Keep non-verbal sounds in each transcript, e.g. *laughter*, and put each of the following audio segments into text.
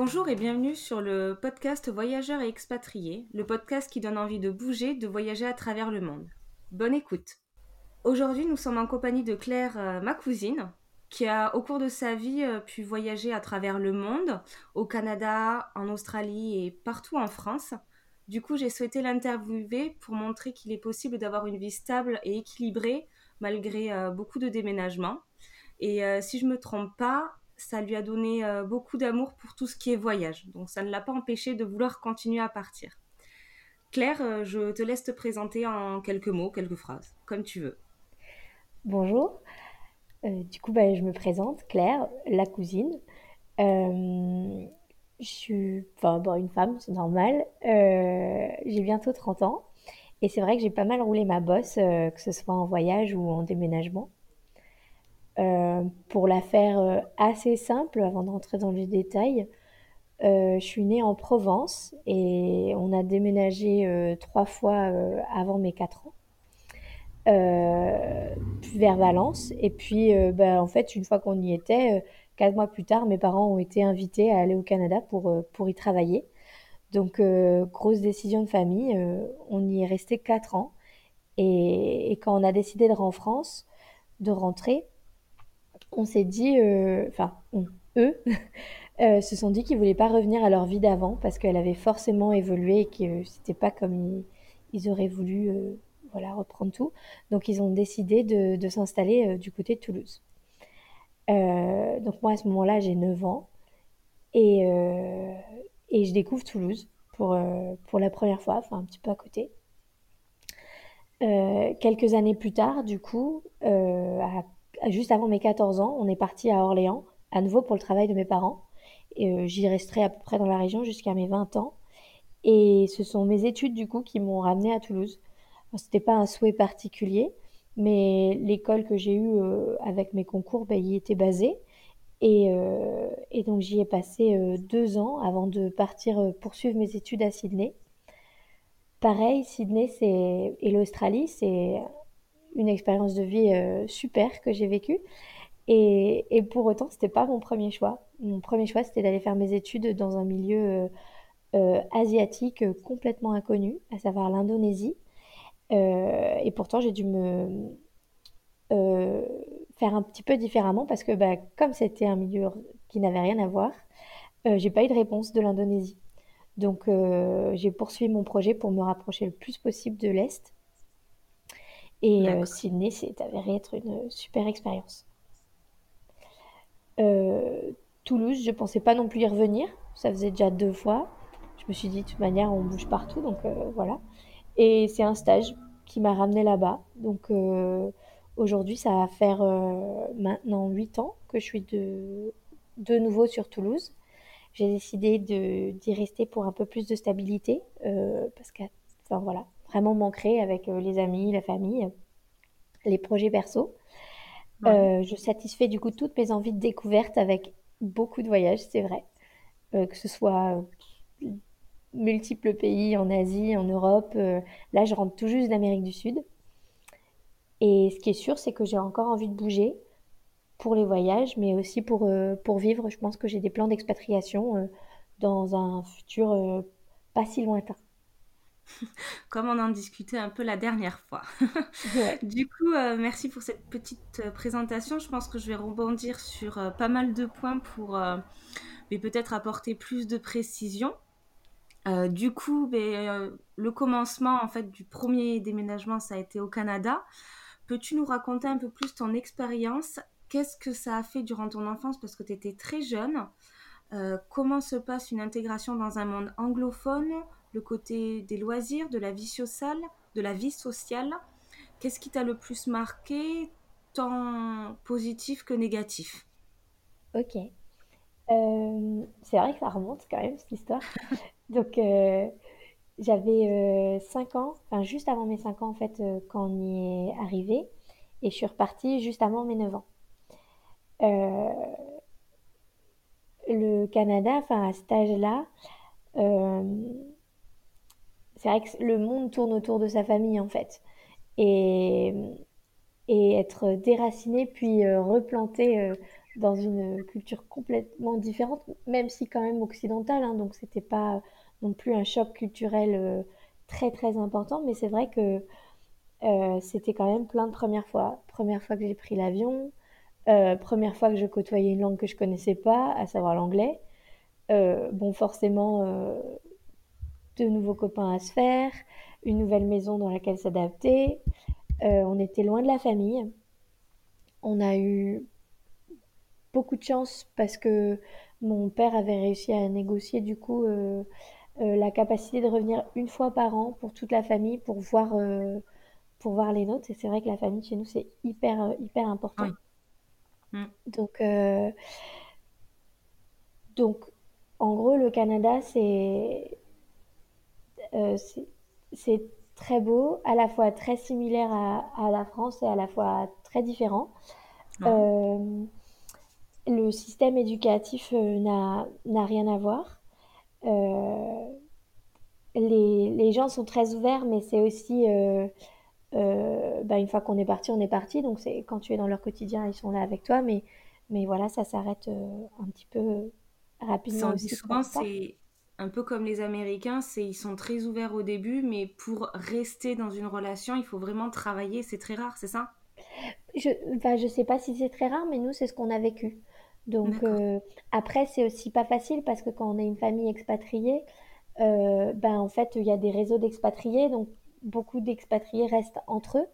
Bonjour et bienvenue sur le podcast Voyageurs et expatriés, le podcast qui donne envie de bouger, de voyager à travers le monde. Bonne écoute. Aujourd'hui, nous sommes en compagnie de Claire, euh, ma cousine, qui a au cours de sa vie euh, pu voyager à travers le monde, au Canada, en Australie et partout en France. Du coup, j'ai souhaité l'interviewer pour montrer qu'il est possible d'avoir une vie stable et équilibrée malgré euh, beaucoup de déménagements. Et si je me trompe pas, ça lui a donné euh, beaucoup d'amour pour tout ce qui est voyage. Donc ça ne l'a pas empêché de vouloir continuer à partir. Claire, euh, je te laisse te présenter en quelques mots, quelques phrases, comme tu veux. Bonjour. Euh, du coup, bah, je me présente, Claire, la cousine. je suis une femme, c'est normal. j'ai bientôt 30 ans. Et c'est vrai que j'ai pas mal roulé ma bosse, que ce soit en voyage ou en déménagement. Euh, pour la faire euh, assez simple, avant de rentrer dans les détails, euh, je suis née en Provence et on a déménagé trois fois avant mes quatre ans. vers Valence. Et puis, bah, en fait, une fois qu'on y était, quatre mois plus tard, mes parents ont été invités à aller au Canada pour, pour y travailler. Donc, grosse décision de famille. on y est resté quatre ans. Et, et, quand on a décidé de rentrer en France, de rentrer, on s'est dit, euh, enfin, eux, *laughs* euh, se sont dit qu'ils voulaient pas revenir à leur vie d'avant parce qu'elle avait forcément évolué et que c'était pas comme ils, auraient voulu euh, voilà, reprendre tout. Donc, ils ont décidé de, s'installer du côté de Toulouse. donc, moi, à ce moment-là, j'ai 9 ans et, et je découvre Toulouse pour, pour la première fois, enfin, un petit peu à côté. quelques années plus tard, du coup, à juste avant mes 14 ans, on est parti à Orléans, à nouveau pour le travail de mes parents. Et euh, j'y resterai à peu près dans la région jusqu'à mes 20 ans. Et ce sont mes études du coup qui m'ont ramené à Toulouse. Ce n'était pas un souhait particulier, mais l'école que j'ai eue euh, avec mes concours ben, y était basée. Et, euh, et donc j'y ai passé deux ans avant de partir poursuivre mes études à Sydney. Pareil, Sydney et l'Australie, c'est une expérience de vie euh, super que j'ai vécue. Et, et, pour autant, c'était pas mon premier choix. Mon premier choix, c'était d'aller faire mes études dans un milieu euh, euh, asiatique complètement inconnu, à savoir l'Indonésie. et pourtant, j'ai dû me faire un petit peu différemment parce que, bah, comme c'était un milieu qui n'avait rien à voir, j'ai pas eu de réponse de l'Indonésie. Donc, j'ai poursuivi mon projet pour me rapprocher le plus possible de l'Est et euh, Sydney s'est avéré être une super expérience. Euh, Toulouse, je pensais pas non plus y revenir. Ça faisait déjà deux fois. Je me suis dit, de toute manière, on bouge partout, donc euh, voilà. Et c'est un stage qui m'a ramené là-bas. Donc aujourd'hui, ça va faire maintenant huit ans que je suis de, de nouveau sur Toulouse. J'ai décidé d'y rester pour un peu plus de stabilité parce que, enfin voilà, vraiment m'ancrer avec euh, les amis, la famille, les projets perso. Euh, je satisfais du coup toutes mes envies de découverte avec beaucoup de voyages, c'est vrai. Euh, que ce soit multiples pays en Asie, en Europe. là, je rentre tout juste d'Amérique du Sud. Et ce qui est sûr, c'est que j'ai encore envie de bouger pour les voyages, mais aussi pour, pour vivre. Je pense que j'ai des plans d'expatriation dans un futur pas si lointain. *laughs* comme on en discutait un peu la dernière fois. *laughs* Du coup, euh, merci pour cette petite euh, présentation. Je pense que je vais rebondir sur euh, pas mal de points pour mais peut-être apporter plus de précision. du coup, ben, le commencement en fait du premier déménagement, ça a été au Canada. Peux-tu nous raconter un peu plus ton expérience? Qu'est-ce que ça a fait durant ton enfance? Parce que tu étais très jeune Comment se passe une intégration dans un monde anglophone? Le côté des loisirs, de la vie sociale, de la vie sociale. Qu'est-ce qui t'a le plus marqué, tant positif que négatif? Ok. Euh, c'est vrai que ça remonte quand même cette histoire. *laughs* Donc euh, j'avais 5 euh, ans, enfin juste avant mes 5 ans en fait quand on y est arrivé et je suis repartie juste avant mes 9 ans. le Canada, enfin à cet âge-là, c'est vrai que le monde tourne autour de sa famille en fait. Et, être déraciné puis euh, replanté euh, dans une culture complètement différente, même si quand même occidentale, hein, donc c'était pas non plus un choc culturel euh, très très important, mais c'est vrai que c'était quand même plein de premières fois. Première fois que j'ai pris l'avion, première fois que je côtoyais une langue que je connaissais pas, à savoir l'anglais. bon, forcément, de nouveaux copains à se faire, une nouvelle maison dans laquelle s'adapter. on était loin de la famille. On a eu beaucoup de chance parce que mon père avait réussi à négocier du coup euh, euh, la capacité de revenir une fois par an pour toute la famille pour voir, euh, pour voir les nôtres. Et c'est vrai que la famille chez nous, c'est hyper, hyper important. Mm. Donc, donc, en gros, le Canada, c'est c'est très beau, à la fois très similaire à, à, la France et à la fois très différent. le système éducatif n'a rien à voir. Euh, les, les, gens sont très ouverts, mais c'est aussi, euh, euh, bah, une fois qu'on est parti, on est parti. Donc c'est quand tu es dans leur quotidien, ils sont là avec toi, mais, mais voilà, ça s'arrête un petit peu rapidement. Aussi souvent, c'est un peu comme les Américains, c'est ils sont très ouverts au début, mais pour rester dans une relation, il faut vraiment travailler. C'est très rare, c'est ça? Je, je sais pas si c'est très rare, mais nous, c'est ce qu'on a vécu. Donc euh, après, c'est aussi pas facile parce que quand on est une famille expatriée, euh, ben en fait, il y a des réseaux d'expatriés, donc beaucoup d'expatriés restent entre eux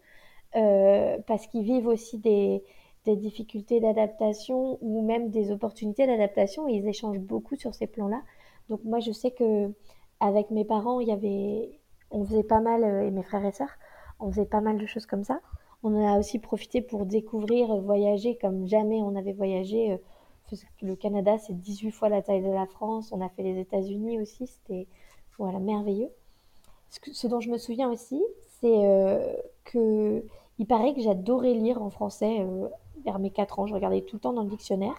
euh, parce qu'ils vivent aussi des, des difficultés d'adaptation ou même des opportunités d'adaptation et ils échangent beaucoup sur ces plans-là. Donc moi, je sais que avec mes parents, il y avait, on faisait pas mal et mes frères et sœurs, on faisait pas mal de choses comme ça. On en a aussi profité pour découvrir, voyager comme jamais on avait voyagé le Canada, c'est 18 fois la taille de la France. On a fait les États-Unis aussi. C'était voilà, merveilleux. Ce, dont je me souviens aussi, c'est euh, que il paraît que j'adorais lire en français euh, vers mes 4 ans. Je regardais tout le temps dans le dictionnaire.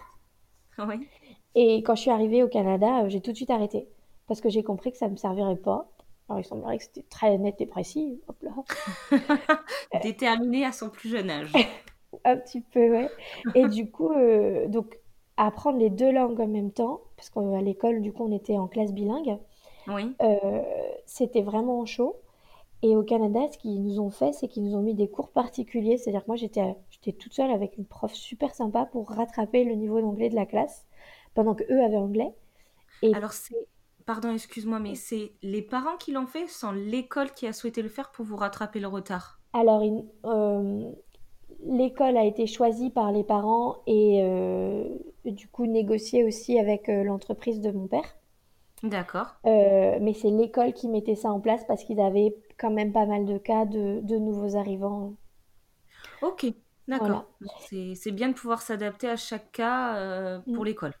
Oui. Et quand je suis arrivée au Canada, euh, j'ai tout de suite arrêté. Parce que j'ai compris que ça ne me servirait pas. Alors, il semblerait que c'était très net et précis. Hop là. *laughs* Déterminé à son plus jeune âge. *laughs* Un petit peu, ouais. Et du coup, donc, apprendre les deux langues en même temps, parce qu'à l'école, du coup, on était en classe bilingue. Oui. Euh, c'était vraiment chaud. Et au Canada, ce qu'ils nous ont fait, c'est qu'ils nous ont mis des cours particuliers. C'est-à-dire que moi, j'étais, j'étais toute seule avec une prof super sympa pour rattraper le niveau d'anglais de la classe, pendant que eux avaient anglais. Et... Alors, c'est, pardon, excuse-moi, mais c'est les parents qui l'ont fait, sans l'école qui a souhaité le faire pour vous rattraper le retard? Alors, euh, l'école a été choisie par les parents et euh, du coup négociée aussi avec euh, l'entreprise de mon père. D'accord. Mais c'est l'école qui mettait ça en place parce qu'ils avaient quand même pas mal de cas de, nouveaux arrivants. Ok, d'accord. C'est bien de pouvoir s'adapter à chaque cas pour mm. l'école.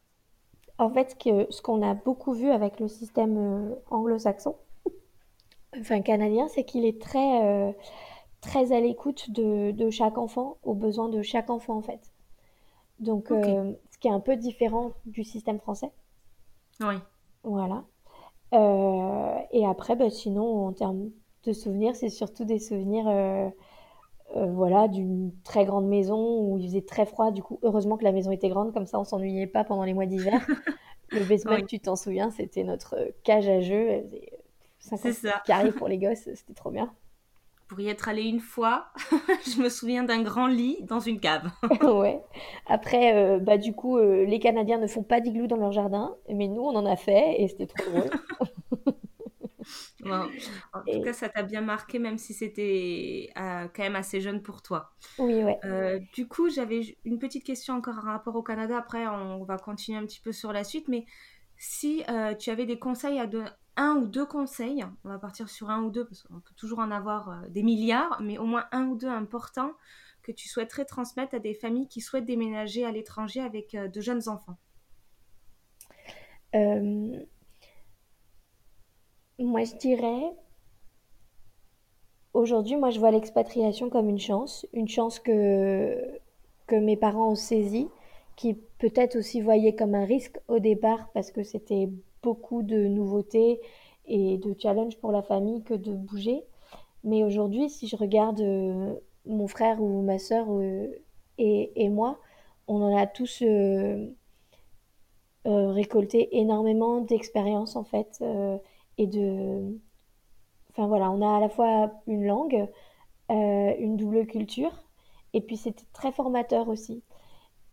En fait, ce qu'on a beaucoup vu avec le système anglo-saxon, *laughs* enfin canadien, c'est qu'il est très très à l'écoute de, chaque enfant, aux besoins de chaque enfant en fait. Donc, euh, ce qui est un peu différent du système français. Oui. Voilà. Euh, et après, bah, sinon, en termes de souvenirs, c'est surtout des souvenirs euh, voilà, d'une très grande maison où il faisait très froid. Du coup, heureusement que la maison était grande, comme ça on s'ennuyait pas pendant les mois d'hiver. *laughs* Le basement, tu t'en souviens, c'était notre cage à jeux. C'est ça. *laughs* carré pour les gosses, c'était trop bien pour y être allée une fois, *laughs* je me souviens d'un grand lit dans une cave. ouais. Après, euh, bah, du coup, euh, les Canadiens ne font pas d'igloo dans leur jardin, mais nous, on en a fait et c'était trop drôle. En tout cas, ça t'a bien marqué, même si c'était euh, quand même assez jeune pour toi. Oui, ouais. du coup, j'avais une petite question encore en rapport au Canada. Après, on va continuer un petit peu sur la suite, mais si tu avais des conseils à, donner un ou deux conseils, on va partir sur un ou deux parce qu'on peut toujours en avoir euh, des milliards, mais au moins un ou deux importants que tu souhaiterais transmettre à des familles qui souhaitent déménager à l'étranger avec euh, de jeunes enfants? Euh, Moi, je dirais, aujourd'hui, moi, je vois l'expatriation comme une chance, une chance que, que mes parents ont saisie, qui peut-être aussi voyaient comme un risque au départ parce que c'était beaucoup de nouveautés et de challenges pour la famille que de bouger. Mais aujourd'hui, si je regarde euh, mon frère ou ma soeur euh, et, et, moi, on en a tous récolté énormément d'expérience en fait et de enfin voilà on a à la fois une langue une double culture et puis c'était très formateur aussi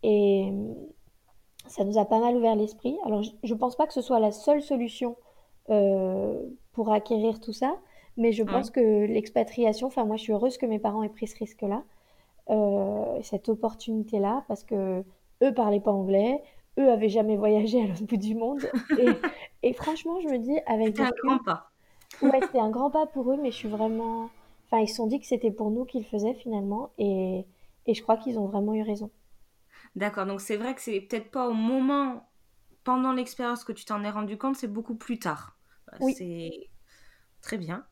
et ça nous a pas mal ouvert l'esprit. Alors, je ne pense pas que ce soit la seule solution euh, pour acquérir tout ça, mais je pense que l'expatriation, enfin, moi, je suis heureuse que mes parents aient pris ce risque-là, euh, cette opportunité-là, parce que eux parlaient pas anglais, eux avaient jamais voyagé à l'autre bout du monde. Et, franchement, je me dis, avec. C'était un grand pas. ouais, c'était un grand pas pour eux, mais je suis vraiment. Enfin, ils se sont dit que c'était pour nous qu'ils faisaient finalement, et, et je crois qu'ils ont vraiment eu raison. D'accord, donc c'est vrai que c'est peut-être pas au moment, pendant l'expérience que tu t'en es rendu compte, c'est beaucoup plus tard. Oui. C'est très bien.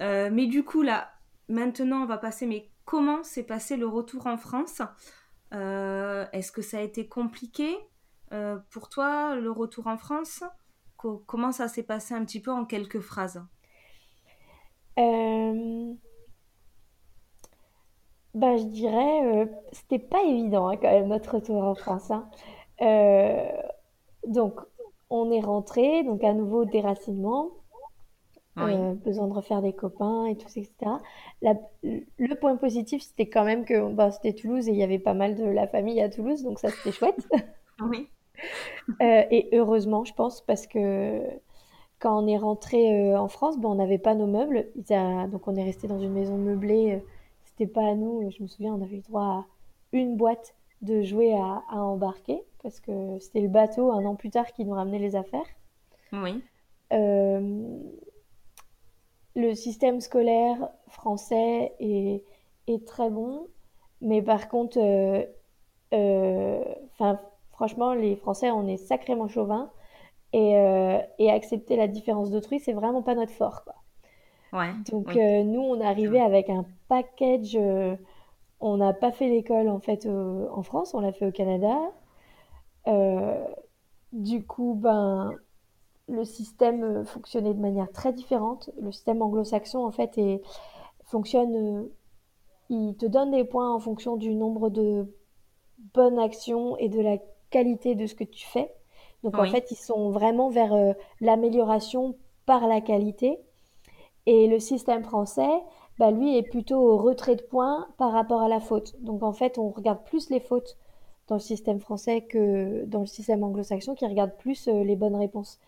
Euh, mais du coup, là, maintenant, on va passer, mais comment s'est passé le retour en France? Euh, Est-ce que ça a été compliqué? Euh, pour toi, le retour en France Comment ça s'est passé un petit peu en quelques phrases? Bah, je dirais, euh, c'était pas évident hein, quand même notre retour en France. hein. Euh, donc, on est rentré, donc à nouveau déracinement, euh, besoin de refaire des copains et tout, etc. le point positif, c'était quand même que c'était Toulouse et il y avait pas mal de la famille à Toulouse, donc ça c'était chouette. *laughs* Oui. Et heureusement, je pense, parce que quand on est rentré en France, bon, on n'avait pas nos meubles, donc on est resté dans une maison meublée pas à nous. Je me souviens, on avait eu droit à une boîte de jouets à, embarquer parce que c'était le bateau un an plus tard qui nous ramenait les affaires. Oui. Euh, le système scolaire français est, est, très bon, mais par contre, euh, euh, enfin, franchement, les Français, on est sacrément chauvin et, et accepter la différence d'autrui, c'est vraiment pas notre fort. Quoi. Donc euh, nous, on est arrivé avec un package. Euh, on n'a pas fait l'école en fait en France, on l'a fait au Canada. Euh, du coup, ben, le système fonctionnait de manière très différente. Le système anglo-saxon en fait et fonctionne. il te donne des points en fonction du nombre de bonnes actions et de la qualité de ce que tu fais. Donc en fait, ils sont vraiment vers l'amélioration par la qualité. Et le système français, bah, lui, est plutôt au retrait de points par rapport à la faute. Donc en fait, on regarde plus les fautes dans le système français que dans le système anglo-saxon qui regarde plus euh, les bonnes réponses.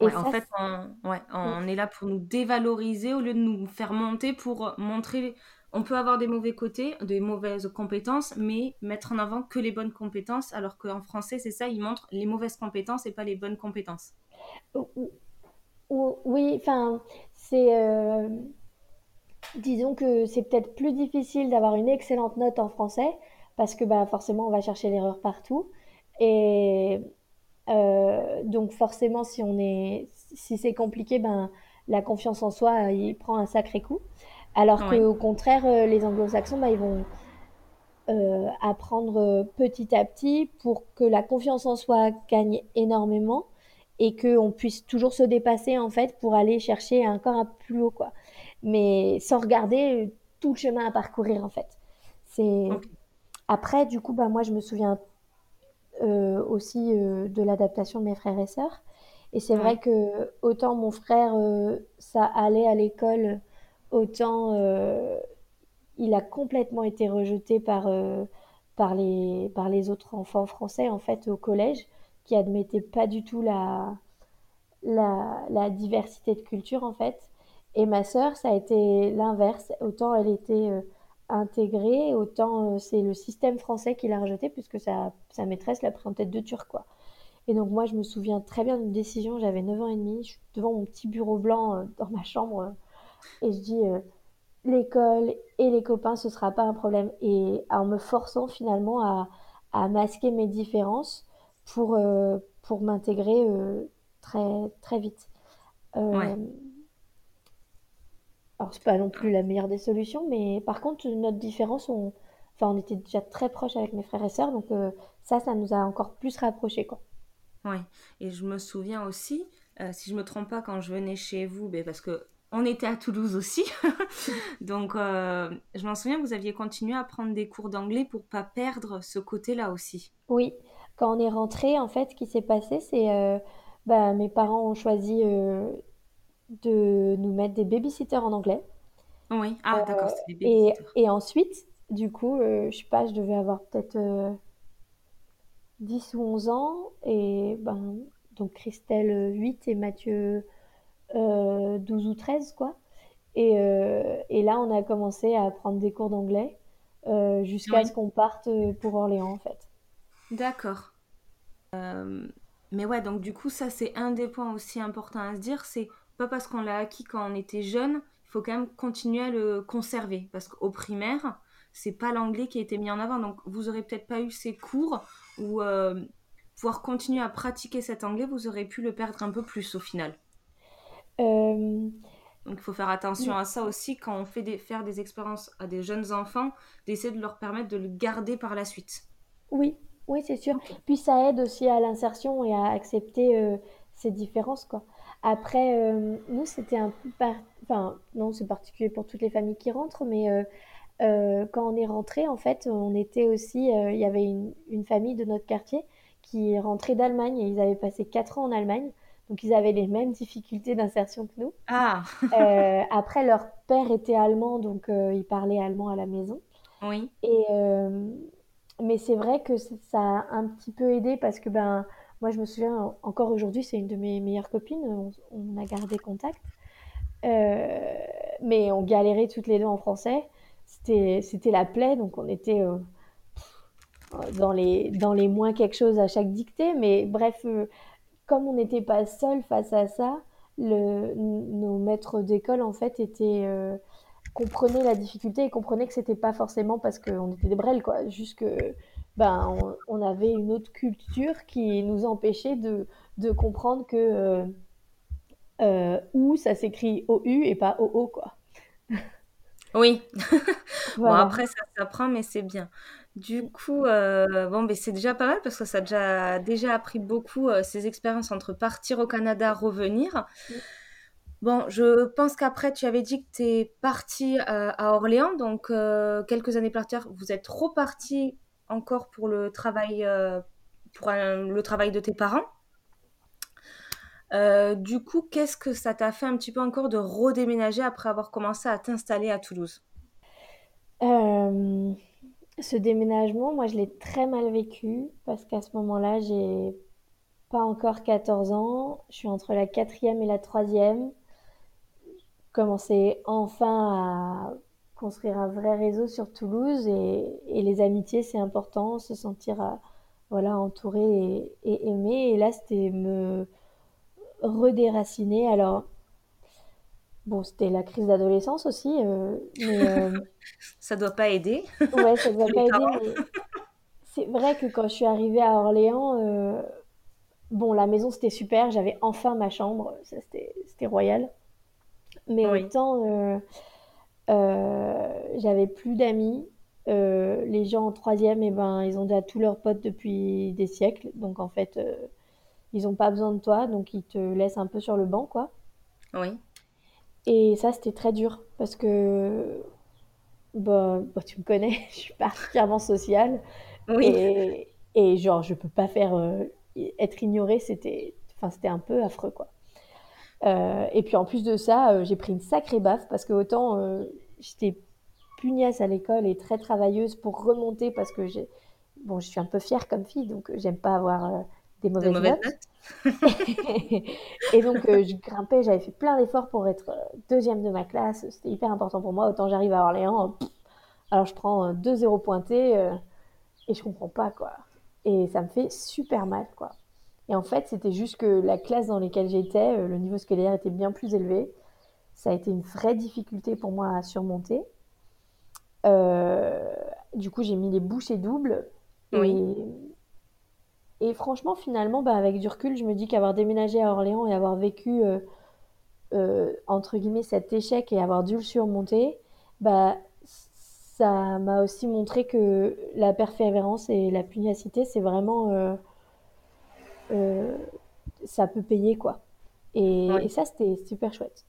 Et en fait, on, ouais, on est là pour nous dévaloriser au lieu de nous faire monter pour montrer. On peut avoir des mauvais côtés, des mauvaises compétences, mais mettre en avant que les bonnes compétences, alors qu'en français, c'est ça, ils montrent les mauvaises compétences et pas les bonnes compétences. Oui, enfin, c'est, euh, disons que c'est peut-être plus difficile d'avoir une excellente note en français parce que bah, forcément on va chercher l'erreur partout. Et euh, donc forcément si si c'est compliqué, ben la confiance en soi il prend un sacré coup. Alors qu'au contraire euh, les Anglo-Saxons bah, ils vont apprendre petit à petit pour que la confiance en soi gagne énormément et qu'on puisse toujours se dépasser en fait pour aller chercher encore un plus haut quoi. Mais sans regarder tout le chemin à parcourir en fait. C'est après du coup bah moi je me souviens euh, aussi euh, de l'adaptation de mes frères et sœurs et c'est vrai que autant mon frère euh, ça allait à l'école autant il a complètement été rejeté par par les par les autres enfants français en fait au collège qui admettait pas du tout la, la, diversité de culture en fait. Et ma sœur, ça a été l'inverse. Autant elle était euh, intégrée, autant euh, c'est le système français qui l'a rejetée, puisque sa, sa maîtresse l'a pris en tête de turc, quoi. Et donc moi, je me souviens très bien d'une décision, j'avais 9 ans et demi, je suis devant mon petit bureau blanc euh, dans ma chambre, et je dis, l'école et les copains, ce sera pas un problème. Et en me forçant finalement à, à masquer mes différences, pour, euh, pour m'intégrer euh, très, très vite. Euh, alors, c'est pas non plus la meilleure des solutions, mais par contre, notre différence, on, enfin, on était déjà très proches avec mes frères et sœurs, donc ça, ça nous a encore plus rapprochés, quoi. Oui, et je me souviens aussi, si je me trompe pas, quand je venais chez vous, ben parce que on était à Toulouse aussi. *laughs* Donc, je m'en souviens, vous aviez continué à prendre des cours d'anglais pour pas perdre ce côté-là aussi. Oui, quand on est rentré, en fait, ce qui s'est passé, c'est bah, mes parents ont choisi de nous mettre des babysitters en anglais. Oui, ah d'accord, c'était des babysitters. Et, et ensuite, du coup, je sais pas, je devais avoir peut-être 10 ou 11 ans. Et ben, donc Christelle 8 et Mathieu 12 ou 13, quoi. Et, et, là, on a commencé à prendre des cours d'anglais jusqu'à ce qu'on parte pour Orléans, en fait. D'accord. mais ouais, donc du coup, ça, c'est un des points aussi importants à se dire. C'est pas parce qu'on l'a acquis quand on était jeune, il faut quand même continuer à le conserver. Parce qu'au primaire, c'est pas l'anglais qui a été mis en avant. Donc vous aurez peut-être pas eu ces cours ou euh, pouvoir continuer à pratiquer cet anglais, vous aurez pu le perdre un peu plus au final. Euh, donc il faut faire attention à ça aussi quand on fait des, faire des expériences à des jeunes enfants, d'essayer de leur permettre de le garder par la suite. Oui, oui, c'est sûr. Puis ça aide aussi à l'insertion et à accepter euh, ces différences, quoi. Après, euh, nous, c'était un peu... Enfin, non, c'est particulier pour toutes les familles qui rentrent, mais euh, quand on est rentré, en fait, on était aussi... il y avait une, une, famille de notre quartier qui est rentrée d'Allemagne et ils avaient passé 4 ans en Allemagne. Donc, ils avaient les mêmes difficultés d'insertion que nous. Ah *laughs* Après, leur père était allemand, donc il parlait allemand à la maison. Oui. Et, mais c'est vrai que ça a un petit peu aidé parce que, ben moi, je me souviens, encore aujourd'hui, c'est une de mes meilleures copines. On, a gardé contact. Euh, mais on galérait toutes les deux en français. C'était la plaie, donc on était euh, dans, les, dans les moins quelque chose à chaque dictée. Mais bref, euh, comme on n'était pas seul face à ça, le, nos maîtres d'école, en fait, étaient comprenaient la difficulté et comprenaient que c'était pas forcément parce qu'on était des brels, quoi. Juste que ben, on, avait une autre culture qui nous empêchait de, de comprendre que euh, euh ou ça s'écrit OU et pas OO quoi. Oui. *laughs* bon après ça s'apprend mais c'est bien. Du coup, euh, bon, ben, c'est déjà pas mal parce que ça a déjà, déjà appris beaucoup euh, ces expériences entre partir au Canada, revenir. Bon, je pense qu'après, tu avais dit que tu es parti à Orléans, donc quelques années plus tard, vous êtes reparti encore pour le travail, euh, pour le travail de tes parents. Euh, du coup, qu'est-ce que ça t'a fait un petit peu encore de redéménager après avoir commencé à t'installer à Toulouse? Euh, Ce déménagement, moi, je l'ai très mal vécu parce qu'à ce moment-là, j'ai pas encore 14 ans. Je suis entre la quatrième et la troisième. Commençais enfin à construire un vrai réseau sur Toulouse et, et les amitiés, c'est important, se sentir euh, voilà, entouré et, aimé. Et là, c'était me redéraciner. Alors, bon, c'était la crise d'adolescence aussi. Euh, mais, euh, *laughs* ça doit pas aider. Ouais, ça doit *laughs* pas aider. c'est vrai que quand je suis arrivée à Orléans, bon, la maison c'était super, j'avais enfin ma chambre, ça c'était royal. Mais autant euh, j'avais plus d'amis. Euh, les gens en troisième, et eh ben, ils ont déjà tous leurs potes depuis des siècles. Donc, en fait, euh, ils n'ont pas besoin de toi. Donc, ils te laissent un peu sur le banc, quoi. Oui. Et ça, c'était très dur parce que bah, bah tu me connais, *laughs* je suis particulièrement sociale. Oui. Et, et genre, je peux pas faire être ignorée, c'était un peu affreux, quoi. Euh, et puis en plus de ça, euh, j'ai pris une sacrée baffe parce que autant euh, j'étais pugnace à l'école et très travailleuse pour remonter parce que j'ai bon, je suis un peu fière comme fille, donc j'aime pas avoir des mauvaises, notes. *laughs* et donc je grimpais, j'avais fait plein d'efforts pour être deuxième de ma classe, c'était hyper important pour moi. Autant j'arrive à Orléans, alors je prends deux zéros pointés et je comprends pas quoi. Et ça me fait super mal quoi. Et en fait, c'était juste que la classe dans laquelle j'étais, euh, le niveau scolaire était bien plus élevé. Ça a été une vraie difficulté pour moi à surmonter. Euh, du coup, j'ai mis les bouchées doubles. Et, et franchement, finalement, bah, avec du recul, je me dis qu'avoir déménagé à Orléans et avoir vécu, euh, entre guillemets, cet échec et avoir dû le surmonter, bah, ça m'a aussi montré que la persévérance et la pugnacité, c'est vraiment euh, ça peut payer quoi. Et, ça, c'était super chouette.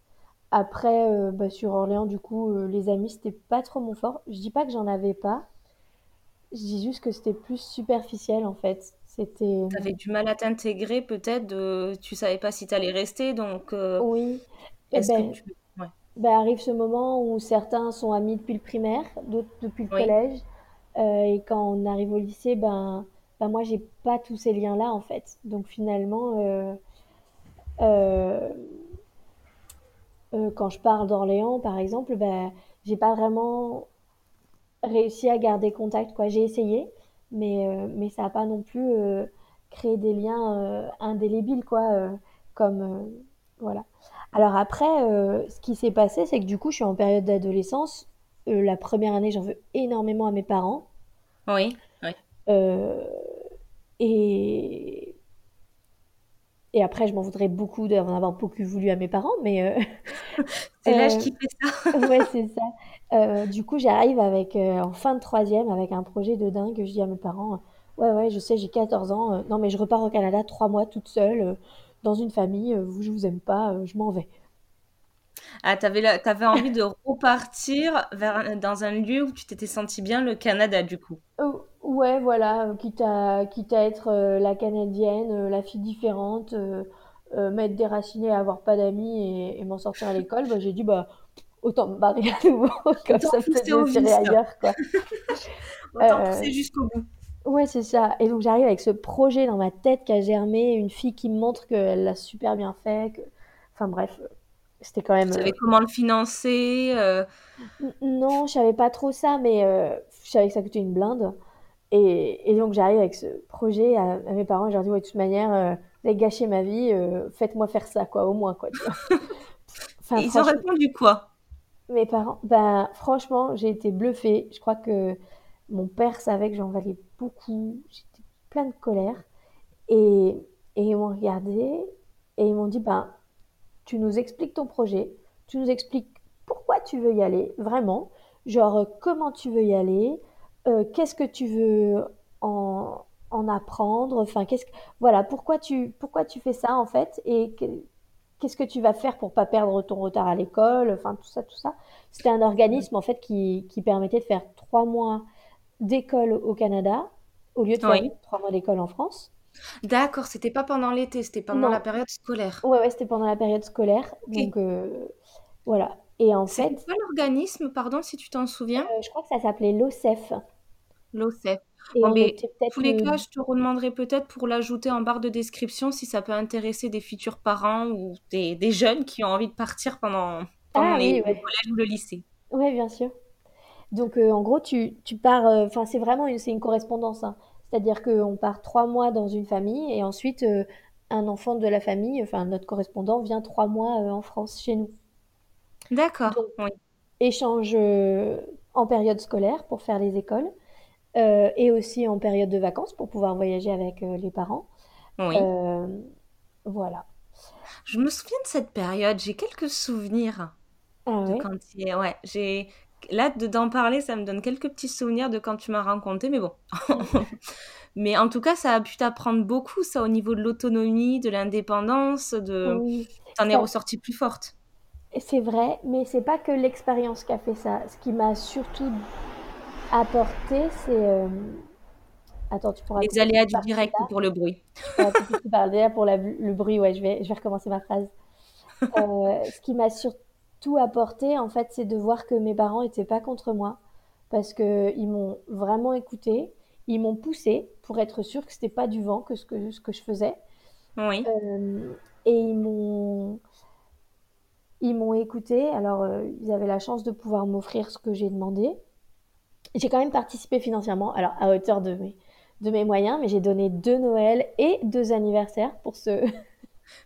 Après, euh, bah, sur Orléans, du coup, euh, les amis, c'était pas trop mon fort. Je dis pas que j'en avais pas. Je dis juste que c'était plus superficiel, en fait. C'était... Tu avais du mal à t'intégrer peut-être, de... tu savais pas si tu allais rester, donc euh, Oui. Et est-ce que ben, tu... Ouais. ben, arrive ce moment où certains sont amis depuis le primaire, d'autres depuis le Oui, collège. Euh, et quand on arrive au lycée, ben, ben moi, j'ai pas tous ces liens-là, en fait. Donc finalement, euh, quand je pars d'Orléans, par exemple, ben, j'ai pas vraiment réussi à garder contact, quoi. J'ai essayé, mais, euh, mais ça n'a pas non plus euh, créé des liens euh, indélébiles, quoi. comme, voilà. Alors après, ce qui s'est passé, c'est que du coup, je suis en période d'adolescence. La première année, j'en veux énormément à mes parents. oui, oui. Et, et après, je m'en voudrais beaucoup d'en avoir beaucoup voulu à mes parents, mais euh, *laughs* C'est l'âge euh, qui fait ça. *laughs* ouais, c'est ça. Euh, du coup, j'arrive avec, euh, en fin de troisième avec un projet de dingue. Je dis à mes parents, euh, ouais, ouais, je sais, j'ai 14 ans. euh, non, mais je repars au Canada trois mois toute seule, euh, dans une famille. euh, vous, je vous aime pas, euh, je m'en vais. Ah, t'avais la... t'avais envie de repartir vers... dans un lieu où tu t'étais senti bien, le Canada, du coup? Euh, ouais, voilà, euh, quitte à, quitte à être euh, la Canadienne, euh, la fille différente, euh, euh, m'être déracinée, avoir pas d'amis et, et m'en sortir à l'école, bah, j'ai dit, bah, autant me barrer à nouveau, *laughs* comme Autant ça j'irai vice. ailleurs, quoi. *laughs* Autant Euh, pousser jusqu'au bout. Ouais, c'est ça. Et donc j'arrive avec ce projet dans ma tête qui a germé, une fille qui me montre qu'elle l'a super bien fait, que... Enfin bref, euh, c'était quand Tu même... euh, savais comment le financer. euh, Non, je savais pas trop ça, mais euh, je savais que ça coûtait une blinde. Et, et donc j'arrive avec ce projet à, à mes parents, je leur dis, ouais, de toute manière, euh, vous avez gâché ma vie, euh, faites-moi faire ça, quoi, au moins, quoi, tu vois. *laughs* Enfin, Et ils ont répondu quoi? Mes parents, ben, franchement, j'ai été bluffée. Je crois que mon père savait que j'en valais beaucoup. J'étais plein de colère. Et, et ils m'ont regardé et ils m'ont dit, ben, tu nous expliques ton projet, tu nous expliques pourquoi tu veux y aller, vraiment, genre euh, comment tu veux y aller, euh, qu'est-ce que tu veux en, en apprendre, enfin, qu'est-ce que, voilà, pourquoi tu, pourquoi tu fais ça en fait, et qu'est-ce que tu vas faire pour pas perdre ton retard à l'école, enfin, tout ça, tout ça. C'était un organisme en fait qui, qui permettait de faire trois mois d'école au Canada au lieu de faire Oui. trois mois d'école en France. D'accord, c'était pas pendant l'été, c'était pendant la période scolaire. Ouais, ouais, c'était pendant la période scolaire. Ok. Donc, euh, voilà. Et en fait, quoi l'organisme, pardon, si tu t'en souviens? euh, je crois que ça s'appelait l'OCEF. L'OCEF. Et Bon, mais tous les le... cas, je te redemanderai peut-être pour l'ajouter en barre de description si ça peut intéresser des futurs parents ou des, des jeunes qui ont envie de partir pendant, pendant Ah les, oui, le ouais. collège ou le lycée. Ouais, bien sûr. Donc, euh, en gros, tu, tu pars... euh, Enfin, c'est vraiment une, une correspondance. hein. C'est-à-dire qu'on part trois mois dans une famille et ensuite, euh, un enfant de la famille, enfin, notre correspondant, vient trois mois en France, chez nous. D'accord, oui. échange en période scolaire pour faire les écoles euh, et aussi en période de vacances pour pouvoir voyager avec euh, les parents. Oui. Euh, voilà. Je me souviens de cette période, j'ai quelques souvenirs Ah de ouais? quand il est... Ouais, j'ai... Là, de- d'en parler, ça me donne quelques petits souvenirs de quand tu m'as raconté, mais bon. *laughs* Mais en tout cas, ça a pu t'apprendre beaucoup, ça, au niveau de l'autonomie, de l'indépendance, de... Oui, T'en es ressortie plus forte. c'est vrai, mais c'est pas que l'expérience qui a fait ça. Ce qui m'a surtout apporté, c'est... euh, Attends, tu pourras Les aléas du direct pour le bruit. Euh, pour la- le bruit, ouais, je vais, je vais recommencer ma phrase. Euh, ce qui m'a surtout apporté, en fait, c'est de voir que mes parents étaient pas contre moi, parce que ils m'ont vraiment écouté, ils m'ont poussé pour être sûr que c'était pas du vent que ce que, ce que je faisais, Oui, Euh, et ils m'ont ils m'ont écouté. Alors, ils avaient la chance de pouvoir m'offrir ce que j'ai demandé. J'ai quand même participé financièrement, alors à hauteur de mes, de mes moyens, mais j'ai donné deux Noëls et deux anniversaires pour ce, *laughs*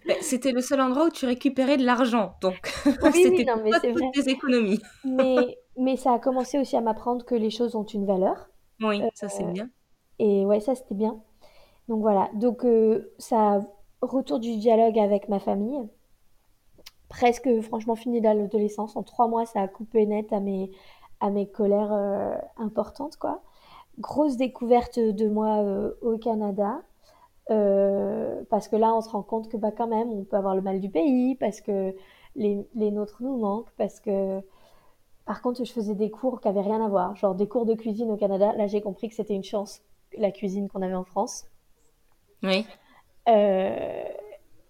Ben, c'était le seul endroit où tu récupérais de l'argent, donc Oui, *laughs* c'était non, mais c'est toutes vrai. tes économies. *laughs* Mais, mais ça a commencé aussi à m'apprendre que les choses ont une valeur. Oui, Euh, ça c'est bien. et ouais, ça, c'était bien. Donc voilà. Donc, euh, ça, retour du dialogue avec ma famille. Presque, franchement, fini l'adolescence. En trois mois, ça a coupé net à mes, à mes colères euh, importantes, quoi. Grosse découverte de moi euh, au Canada. Euh, parce que là, on se rend compte que bah, quand même, on peut avoir le mal du pays, parce que les, les nôtres nous manquent parce que, par contre, je faisais des cours qui avaient rien à voir, genre des cours de cuisine au Canada. Là, j'ai compris que c'était une chance, la cuisine qu'on avait en France. Oui. Euh,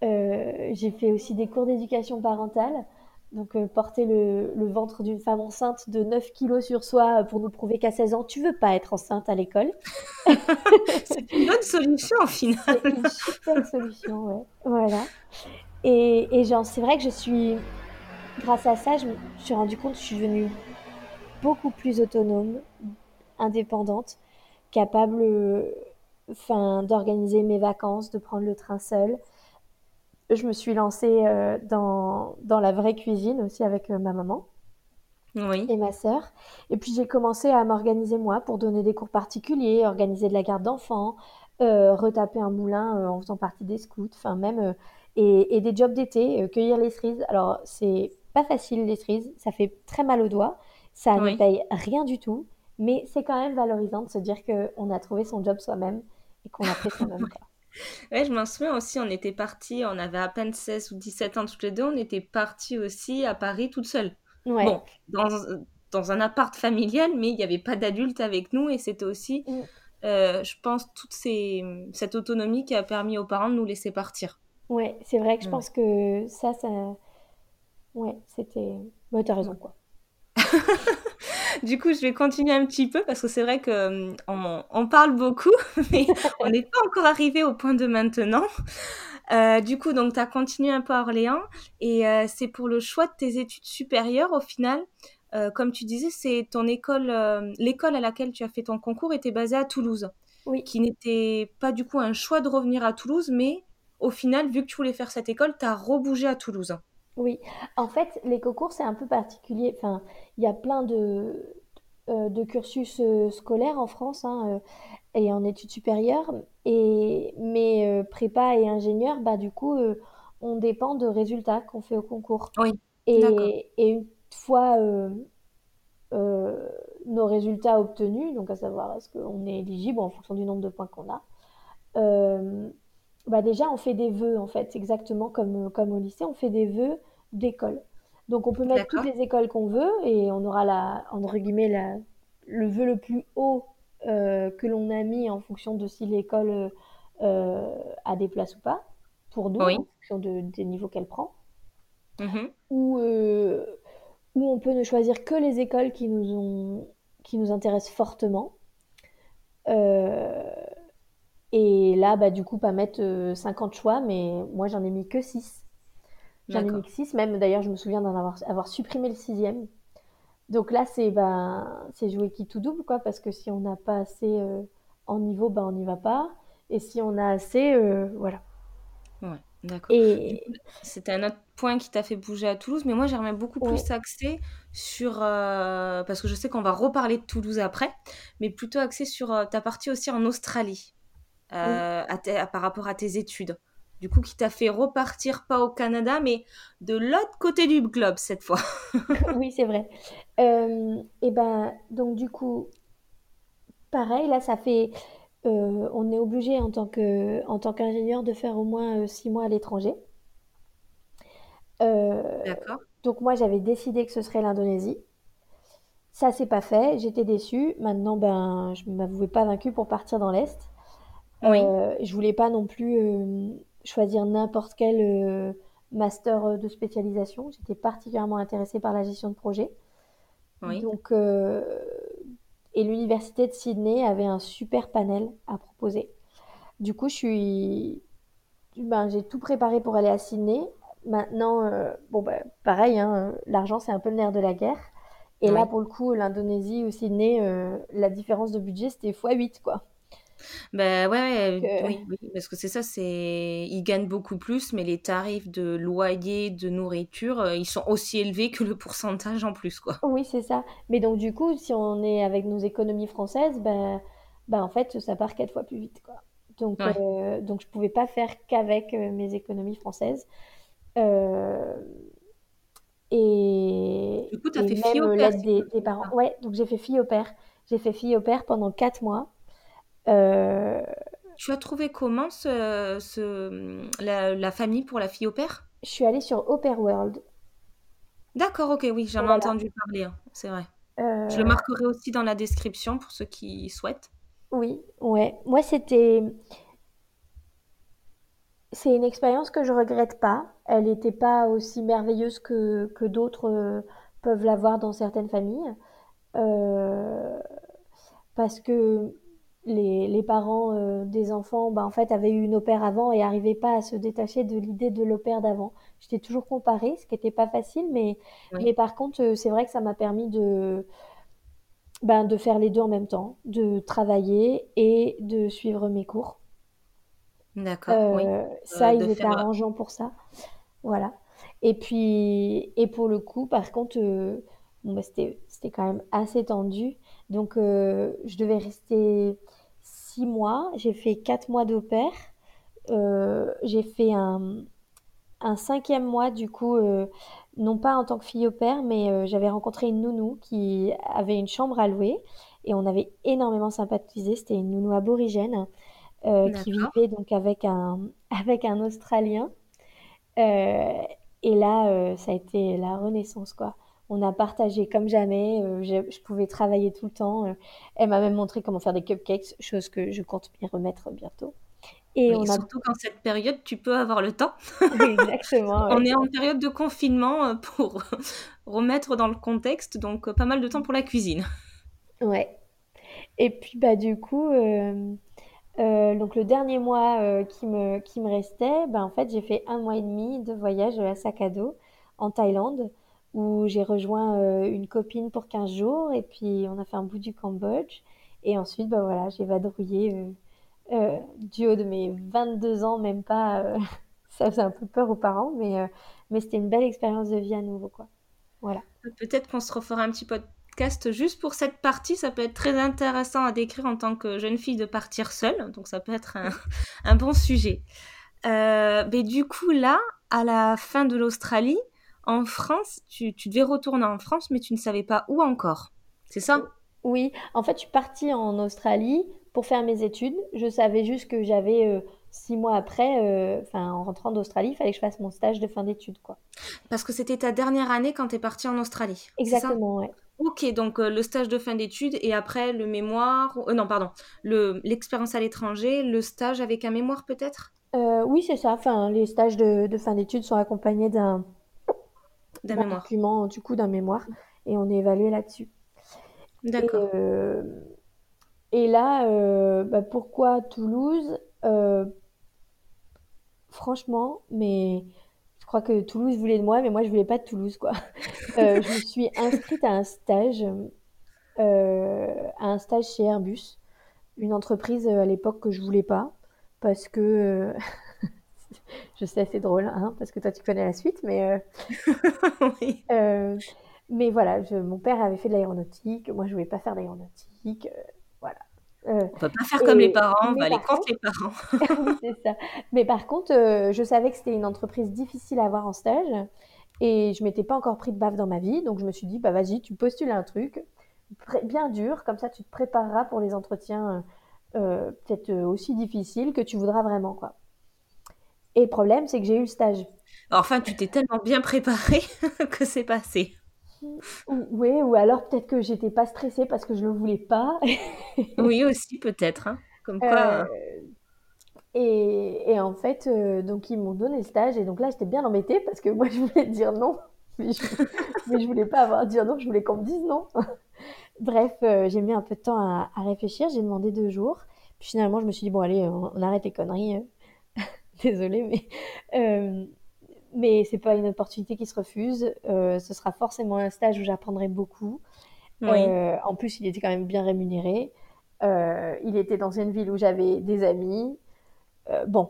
euh, j'ai fait aussi des cours d'éducation parentale. Donc, euh, porter le, le ventre d'une femme enceinte de 9 kilos sur soi pour nous prouver qu'à 16 ans, tu veux pas être enceinte à l'école. *laughs* C'est une bonne solution au final. C'est une super solution, ouais. Voilà. Et, et genre, c'est vrai que je suis, grâce à ça, je me suis rendu compte que je suis devenue beaucoup plus autonome, indépendante, capable, euh, enfin, d'organiser mes vacances, de prendre le train seule. Je me suis lancée euh, dans, dans la vraie cuisine aussi avec euh, ma maman Oui. et ma sœur. Et puis j'ai commencé à m'organiser moi pour donner des cours particuliers, organiser de la garde d'enfants, euh, retaper un moulin en faisant partie des scouts, enfin même et, et des jobs d'été, cueillir les cerises. Alors c'est pas facile les cerises, ça fait très mal aux doigts, ça ne paye rien du tout, mais c'est quand même valorisant de se dire qu'on a trouvé son job soi-même et qu'on a fait *laughs* soi-même quoi. Ouais, je m'en souviens aussi, on était partis, on avait à peine 16 ou 17 ans toutes les deux, on était partis aussi à Paris toutes seules. Ouais. Bon, dans, dans un appart familial, mais il n'y avait pas d'adultes avec nous et c'était aussi, Mm. euh, je pense, toute ces, cette autonomie qui a permis aux parents de nous laisser partir. Ouais, c'est vrai que je Ouais. pense que ça, ça, ouais, c'était. Ouais, t'as raison quoi. *laughs* *laughs* Du coup, je vais continuer un petit peu parce que c'est vrai que euh, on, on parle beaucoup, *laughs* mais on n'est pas encore arrivé au point de maintenant. Euh, du coup, donc, tu as continué un peu à Orléans et euh, c'est pour le choix de tes études supérieures au final. Euh, comme tu disais, c'est ton école, l'école à laquelle tu as fait ton concours était basée à Toulouse, Oui, qui n'était pas du coup un choix de revenir à Toulouse, mais au final, vu que tu voulais faire cette école, tu as rebougé à Toulouse. Oui. En fait, les concours, c'est un peu particulier. Enfin, il y a plein de, euh, de cursus euh, scolaires en France hein, euh, et en études supérieures. Et, mais euh, prépa et ingénieur, bah, du coup, euh, on dépend de résultats qu'on fait au concours. Oui, d'accord. Et, et une fois euh, euh, nos résultats obtenus, donc à savoir est-ce qu'on est éligible en fonction du nombre de points qu'on a, euh, bah déjà on fait des vœux en fait, exactement comme, comme au lycée, on fait des vœux d'école. Donc on peut mettre toutes les écoles qu'on veut et on aura la, entre guillemets la, le vœu le plus haut euh, que l'on a mis en fonction de si l'école euh, a des places ou pas, pour nous, en fonction de- des niveaux qu'elle prend. Mhm. Ou, euh, ou on peut ne choisir que les écoles qui nous ont, qui nous intéressent fortement. Euh, et là, bah, du coup, pas mettre euh, 50 choix, mais moi, j'en ai mis que 6. J'en ai mis que 6. Même d'ailleurs, je me souviens d'en avoir, avoir supprimé le sixième. Donc là, c'est c'est jouer qui tout double, quoi, parce que si on n'a pas assez euh, en niveau, ben, on n'y va pas. Et si on a assez, euh, voilà. Ouais, d'accord. Et c'était un autre point qui t'a fait bouger à Toulouse, mais moi j'aimerais beaucoup ouais, plus axer sur, euh, parce que je sais qu'on va reparler de Toulouse après, mais plutôt axer sur ta partie aussi en Australie, oui, euh, à tes- à- par rapport à tes études. Du coup, qui t'a fait repartir pas au Canada, mais de l'autre côté du globe cette fois. *laughs* oui, c'est vrai. Euh, et ben, donc du coup, pareil, là, ça fait, euh, on est obligé en tant que, en tant qu'ingénieur de faire au moins six mois à l'étranger. D'accord? donc moi, j'avais décidé que ce serait l'Indonésie. Ça s'est pas fait, j'étais déçue. Maintenant, ben, je m'avouais pas vaincue pour partir dans l'Est. Oui, Euh, je voulais pas non plus euh, choisir n'importe quel euh, master de spécialisation. J'étais particulièrement intéressée par la gestion de projet. oui, Donc, euh, et l'université de Sydney avait un super panel à proposer. Du coup, je suis, ben, j'ai tout préparé pour aller à Sydney. Maintenant, euh, bon, ben, pareil, hein, l'argent, c'est un peu le nerf de la guerre. Et là, pour le coup, l'Indonésie ou Sydney, euh, la différence de budget, c'était x8, quoi. Ben ouais, euh, oui, oui, parce que c'est ça, c'est ils gagnent beaucoup plus, mais les tarifs de loyer, de nourriture, euh, ils sont aussi élevés que le pourcentage en plus, quoi. oui, c'est ça. Mais donc, du coup, si on est avec nos économies françaises, ben, ben, en fait, ça part quatre fois plus vite, quoi. Donc, Ouais. euh, donc je pouvais pas faire qu'avec euh, mes économies françaises. Euh, et, Du coup, et fait fille au père, des, parents. Ouais, donc j'ai fait fille au père. J'ai fait fille au père pendant quatre mois. Euh, Tu as trouvé comment ce, ce- la, la famille pour la fille au père? je suis allée sur Opera World. D'accord, OK, oui, j'en ai entendu parler, hein, c'est vrai. Je le marquerai aussi dans la description pour ceux qui souhaitent. Oui, ouais. Moi, c'était c'est une expérience que je regrette pas. Elle n'était pas aussi merveilleuse que que d'autres, peuvent l'avoir dans certaines familles. parce que les, les parents euh, des enfants, bah, en fait, avaient eu une opère avant et n'arrivaient pas à se détacher de l'idée de l'opère d'avant. J'étais toujours comparée, ce qui n'était pas facile, mais, mais par contre, euh, c'est vrai que ça m'a permis de, ben, de faire les deux en même temps, de travailler et de suivre mes cours. D'accord, oui. Euh, ça, ils étaient arrangeants pour ça. Voilà. Et puis, et pour le coup, par contre, bon, bah, c'était, c'était quand même assez tendu. Donc, je devais rester mois. J'ai fait quatre mois d'au euh, j'ai fait un, un, cinquième mois, du coup, euh, non pas en tant que fille au père, mais euh, j'avais rencontré une nounou qui avait une chambre à louer et on avait énormément sympathisé. C'était une nounou aborigène qui vivait donc avec un, *laughs* avec un Australien. et là, ça a été la renaissance, quoi on a partagé comme jamais. Euh, je, pouvais travailler tout le temps. Euh, elle m'a même montré comment faire des cupcakes, chose que je compte m'y remettre bientôt. Et on a... surtout qu'en cette période, tu peux avoir le temps. *laughs* exactement. on est en période de confinement euh, pour *laughs* remettre dans le contexte, donc pas mal de temps pour la cuisine. Ouais. Et puis bah du coup, donc le dernier mois qui me qui me restait, bah, en fait j'ai fait un mois et demi de voyage à sac à dos en Thaïlande où j'ai rejoint euh, une copine pour 15 jours et puis on a fait un bout du Cambodge. Et ensuite, bah voilà, j'ai vadrouillé euh, euh, du haut de mes 22 ans, même pas. *laughs* ça faisait un peu peur aux parents, mais, mais c'était une belle expérience de vie à nouveau. quoi. Voilà. Peut-être qu'on se refera un petit podcast juste pour cette partie. Ça peut être très intéressant à décrire en tant que jeune fille de partir seule. Donc ça peut être un, *laughs* un bon sujet. mais du coup, là, à la fin de l'Australie, en France, tu, devais retourner en France, mais tu ne savais pas où encore. C'est ça? Oui, en fait, je suis partie en Australie pour faire mes études. Je savais juste que j'avais euh, six mois après, euh, enfin, en rentrant d'Australie, il fallait que je fasse mon stage de fin d'études, quoi. Parce que c'était ta dernière année quand tu es partie en Australie. Exactement, ouais. Ok, donc euh, le stage de fin d'études et après le mémoire, non, pardon, l'expérience à l'étranger, le stage avec un mémoire peut-être? Oui, c'est ça. Enfin, les stages de fin d'études sont accompagnés d'un d'un mémoire. document, du coup, d'un mémoire. Et on est évalué là-dessus. D'accord. Et, euh, et là, euh, bah, pourquoi Toulouse euh, Franchement, mais je crois que Toulouse voulait de moi, mais moi, je voulais pas de Toulouse, quoi. *laughs* je me suis inscrite à un stage, à un stage chez Airbus, une entreprise à l'époque que je voulais pas, parce que *laughs* je sais, c'est drôle, hein, parce que toi, tu connais la suite, mais. Euh, *laughs* oui. Euh, mais voilà, je, mon père avait fait de l'aéronautique, moi, je ne voulais pas faire d'aéronautique, euh, voilà. on peut pas faire comme les parents, on va aller contre les parents. *laughs* oui, c'est ça. Mais par contre, je savais que c'était une entreprise difficile à avoir en stage et je m'étais pas encore pris de baffe dans ma vie, donc je me suis dit, bah vas-y, tu postules un truc bien dur, comme ça tu te prépareras pour les entretiens peut-être aussi difficiles que tu voudras vraiment, quoi. Et le problème, c'est que j'ai eu le stage. Enfin, tu t'es tellement bien préparée *laughs* que c'est passé. Oui, ou alors peut-être que j'étais pas stressée parce que je le voulais pas. *laughs* oui, aussi peut-être. Hein. Comme quoi. Euh, et, et, en fait, euh, donc ils m'ont donné le stage et donc là j'étais bien embêtée parce que moi je voulais dire non, mais je, mais je voulais pas avoir à dire non, je voulais qu'on me dise non. *laughs* Bref, euh, j'ai mis un peu de temps à, à réfléchir, j'ai demandé deux jours. Puis finalement, je me suis dit bon allez, on, on arrête les conneries. *laughs* désolée, mais, euh, mais c'est pas une opportunité qui se refuse. Euh, ce sera forcément un stage où j'apprendrai beaucoup. Euh, en plus, il était quand même bien rémunéré. Euh, il était dans une ville où j'avais des amis. bon.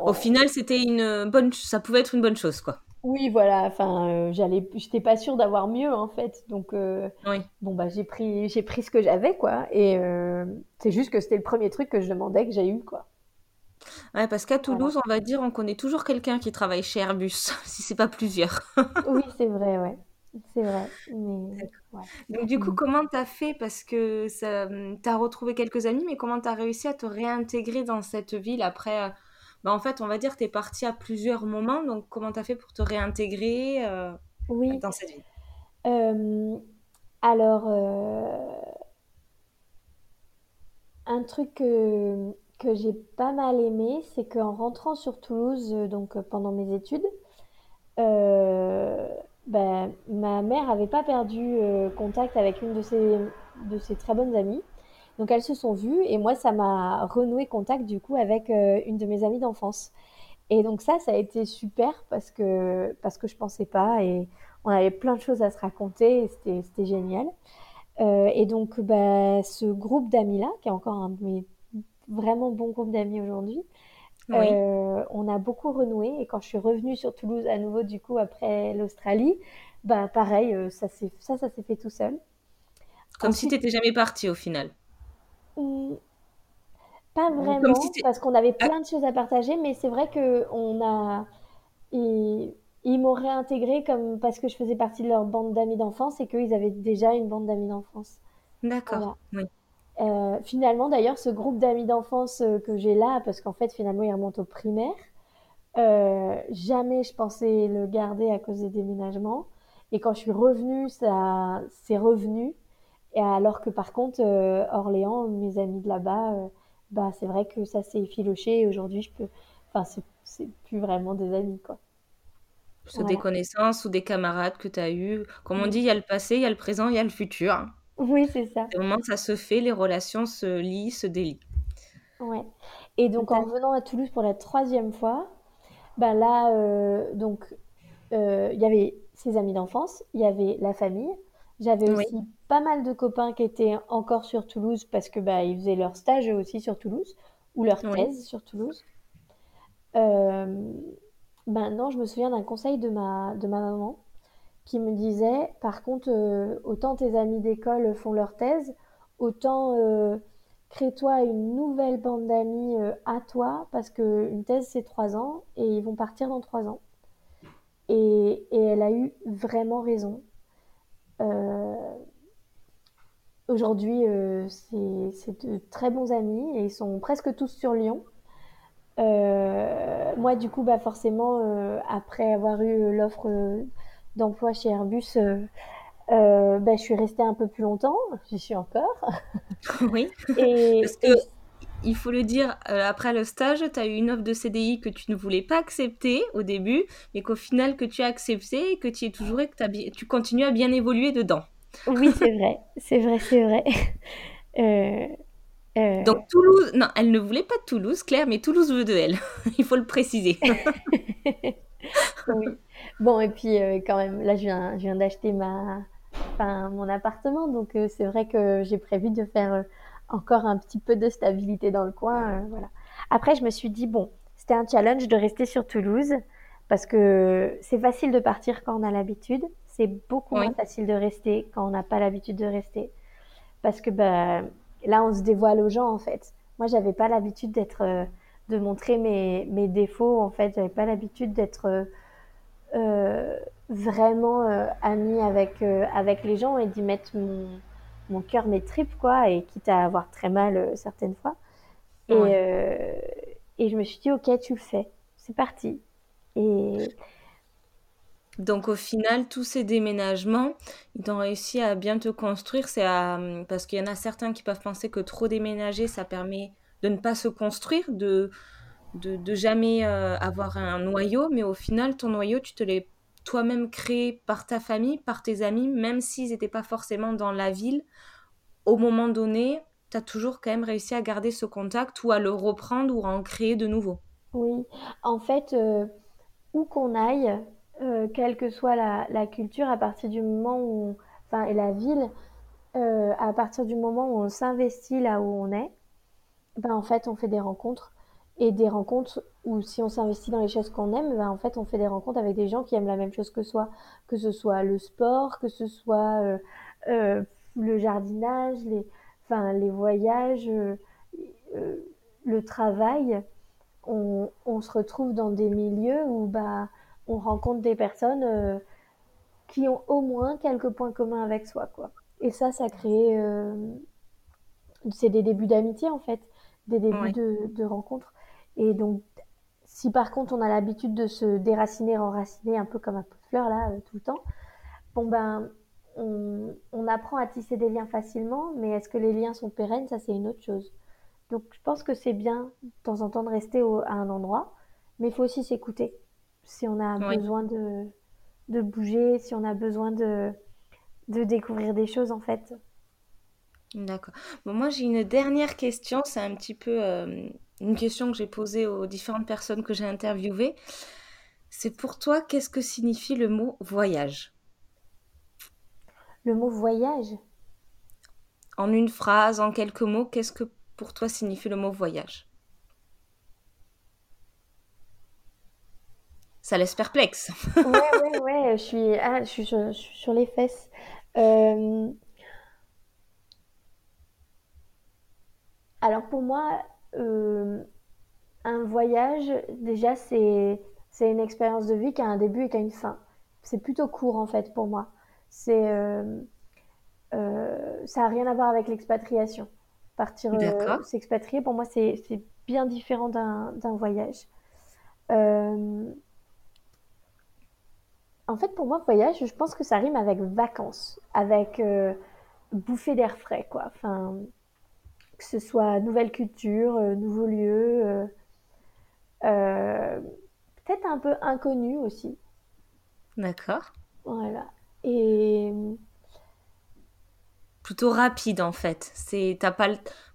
Au final, c'était une bonne, ça pouvait être une bonne chose, quoi. Oui, voilà. Enfin, j'allais, j'étais pas sûre d'avoir mieux en fait. Donc, oui. bon bah j'ai pris, j'ai pris ce que j'avais, quoi. Et c'est juste que c'était le premier truc que je demandais que j'ai eu, quoi. Ouais, parce qu'à Toulouse, on va dire, on connaît toujours quelqu'un qui travaille chez Airbus, *laughs* si c'est pas plusieurs. *laughs* oui, c'est vrai, ouais. C'est vrai. Donc, du coup, mm. comment tu as fait? Parce que tu as retrouvé quelques amis, mais comment tu as réussi à te réintégrer dans cette ville après, euh, bah, en fait, on va dire, que tu es partie à plusieurs moments. Donc, comment tu as fait pour te réintégrer euh, Oui. dans cette vie Euh, alors, euh, un truc que, que j'ai pas mal aimé, c'est qu'en rentrant sur Toulouse, euh, donc euh, pendant mes études, euh, ben, ma mère avait pas perdu contact avec une de ses, de ses très bonnes amies. Donc elles se sont vues et moi ça m'a renoué contact du coup avec une de mes amies d'enfance. Et donc ça, ça a été super parce que, parce que je pensais pas et on avait plein de choses à se raconter et c'était, génial. Et donc bah, ce groupe d'amis-là, qui est encore un de mes vraiment bons groupes d'amis aujourd'hui, Oui. euh, on a beaucoup renoué. Et quand je suis revenue sur Toulouse à nouveau du coup après l'Australie, bah pareil, euh, ça s'est, ça, ça s'est fait tout seul. Comme si tu n'étais jamais partie au final. hum, pas si vraiment parce qu'on avait Ah, plein de choses à partager, mais c'est vrai que on a Ils, ils m'ont réintégré comme parce que je faisais partie de leur bande d'amis d'enfance et qu'ils avaient déjà une bande d'amis d'enfance. d'accord. Voilà. Oui. Euh, finalement, d'ailleurs, ce groupe d'amis d'enfance euh, que j'ai là, parce qu'en fait, finalement, il remonte au primaire, euh, jamais je pensais le garder à cause des déménagements. Et quand je suis revenue, ça, c'est revenu. Et alors que par contre, euh, Orléans, mes amis de là-bas, bah, c'est vrai que ça s'est effiloché et aujourd'hui, je peux, enfin, c'est, plus vraiment des amis, quoi. C'est des Voilà. connaissances ou des camarades que tu as eus. Comme on dit, il y a le passé, il y a le présent, il y a le futur. Oui, c'est ça. Au moment où ça se fait, les relations se lient, se délient. Ouais. Et donc en revenant à Toulouse pour la troisième fois, ben là, euh, donc euh, il y avait ses amis d'enfance, il y avait la famille. J'avais Oui, aussi pas mal de copains qui étaient encore sur Toulouse parce que bah ils faisaient leur stage aussi sur Toulouse ou leur oui, thèse sur Toulouse. Euh, maintenant, je me souviens d'un conseil de ma de ma maman qui me disait, par contre, euh, autant tes amis d'école font leur thèse, autant euh, crée-toi une nouvelle bande d'amis euh, à toi, parce qu'une thèse, c'est trois ans, et ils vont partir dans trois ans. Et, et elle a eu vraiment raison. Aujourd'hui, c'est de très bons amis, et ils sont presque tous sur Lyon. Moi, du coup, bah forcément, après avoir eu l'offre d'emploi chez Airbus, euh, Euh, bah, je suis restée un peu plus longtemps, j'y suis encore. *laughs* oui. Parce Et, que et il faut le dire, euh, après le stage, tu as eu une offre de CDI que tu ne voulais pas accepter au début, mais qu'au final que tu as accepté et que tu y es toujours et que tu continues à bien évoluer dedans. oui, c'est vrai, c'est vrai, c'est vrai. *laughs* Euh, Donc Toulouse, non, elle ne voulait pas de Toulouse, Claire, mais Toulouse veut de elle. *laughs* Il faut le préciser. Bon, et puis euh, quand même, là, je viens, je viens d'acheter ma, enfin, mon appartement, donc euh, c'est vrai que j'ai prévu de faire euh, encore un petit peu de stabilité dans le coin, voilà. Après, je me suis dit, bon, c'était un challenge de rester sur Toulouse, parce que c'est facile de partir quand on a l'habitude, c'est beaucoup moins facile de rester quand on n'a pas l'habitude de rester. Parce que bah, là, on se dévoile aux gens, en fait. Moi, j'avais pas l'habitude d'être, de montrer mes, mes défauts, en fait. J'avais pas l'habitude d'être vraiment euh, amie avec, euh, avec les gens et d'y mettre mon, mon cœur, mes tripes, quoi, et quitte à avoir très mal euh, certaines fois. Et, euh, et je me suis dit, ok, tu le fais. C'est parti. Et Donc au final, tous ces déménagements, ils ont réussi à bien te construire. C'est à- parce qu'il y en a certains qui peuvent penser que trop déménager, ça permet de ne pas se construire, de, de, jamais euh, avoir un noyau. Mais au final, ton noyau, tu te l'es toi-même créé par ta famille, par tes amis, même s'ils n'étaient pas forcément dans la ville. Au moment donné, tu as toujours quand même réussi à garder ce contact ou à le reprendre ou à en créer de nouveau. oui, en fait, euh, où qu'on aille, euh, quelle que soit la, la culture, à partir du moment où, enfin, et la ville, à partir du moment où on s'investit là où on est, ben en fait, on fait des rencontres et des rencontres où si on s'investit dans les choses qu'on aime, ben en fait, on fait des rencontres avec des gens qui aiment la même chose que soi, que ce soit le sport, que ce soit euh, euh, le jardinage, les, enfin, les voyages, euh, le travail on, on se retrouve dans des milieux où bah, on rencontre des personnes qui ont au moins quelques points communs avec soi, quoi. Et ça, ça crée, c'est des débuts d'amitié en fait, des débuts Ouais. de, de rencontres. Et donc, si par contre on a l'habitude de se déraciner, enraciner un peu comme un pot de fleur là tout le temps, bon ben on, on, apprend à tisser des liens facilement, mais est-ce que les liens sont pérennes? Ça c'est une autre chose. Donc je pense que c'est bien de temps en temps de rester à un endroit, mais il faut aussi s'écouter. Si on a besoin de, de bouger, si on a besoin de, de découvrir des choses en fait. D'accord. Bon, moi j'ai une dernière question, c'est un petit peu euh, une question que j'ai posée aux différentes personnes que j'ai interviewées. C'est pour toi, qu'est-ce que signifie le mot voyage? Le mot voyage? En une phrase, en quelques mots, qu'est-ce que pour toi signifie le mot voyage? Ça laisse perplexe. ouais, ouais, ouais, je suis, ah, je suis, sur, les fesses. Euh, alors pour moi, un voyage, déjà, c'est c'est une expérience de vie qui a un début et qui a une fin. C'est plutôt court en fait pour moi. C'est euh, ça n'a rien à voir avec l'expatriation. Partir euh, s'expatrier, pour moi, c'est bien différent d'un voyage. Euh, en fait, pour moi, voyage, je pense que ça rime avec vacances, avec euh, bouffer d'air frais, quoi. Enfin, que ce soit nouvelle culture, nouveau lieu, peut-être un peu inconnu aussi. D'accord. Voilà. Et plutôt rapide en fait. C'est t'as pas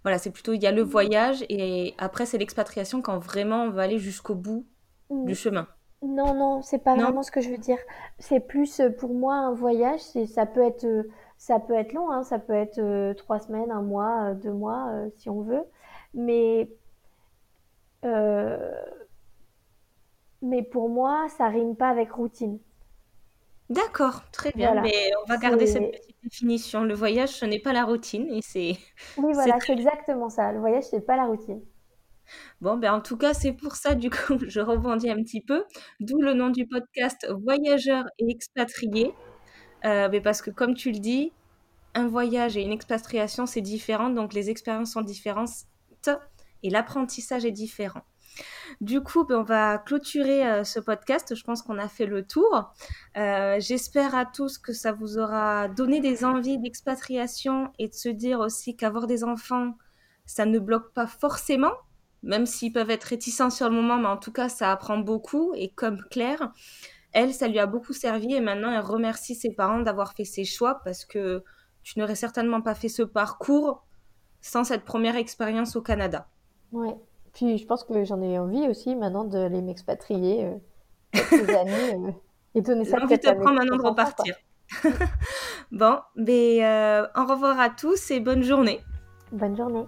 voilà, c'est plutôt il y a le voyage et après c'est l'expatriation quand vraiment on va aller jusqu'au bout du chemin. Non non, c'est pas vraiment ce que je veux dire. C'est plus euh, pour moi un voyage, c'est ça peut être euh, ça peut être long, hein, ça peut être euh, trois semaines, un mois, deux mois si on veut, mais mais pour moi ça rime pas avec routine. D'accord, très bien. Mais on va garder cette petite définition. Le voyage, ce n'est pas la routine et c'est. Oui, voilà, c'est exactement ça. Le voyage, ce n'est pas la routine. Bon, ben en tout cas, c'est pour ça, du coup, *laughs* je rebondis un petit peu. D'où le nom du podcast Voyageurs et expatriés. Euh, mais parce que, comme tu le dis, un voyage et une expatriation, c'est différent. Donc, les expériences sont différentes et l'apprentissage est différent. Du coup, ben, on va clôturer euh, ce podcast. Je pense qu'on a fait le tour. Euh, j'espère à tous que ça vous aura donné des envies d'expatriation et de se dire aussi qu'avoir des enfants, ça ne bloque pas forcément, même s'ils peuvent être réticents sur le moment, mais en tout cas, ça apprend beaucoup. Et comme Claire, elle, ça lui a beaucoup servi et maintenant, elle remercie ses parents d'avoir fait ces choix parce que tu n'aurais certainement pas fait ce parcours sans cette première expérience au Canada. Ouais. Puis je pense que j'en ai envie aussi maintenant de les m'expatrier euh, quelques années *laughs* euh, et donner ça envie de prendre maintenant de repartir. bon, mais euh, au revoir à tous et bonne journée. Bonne journée.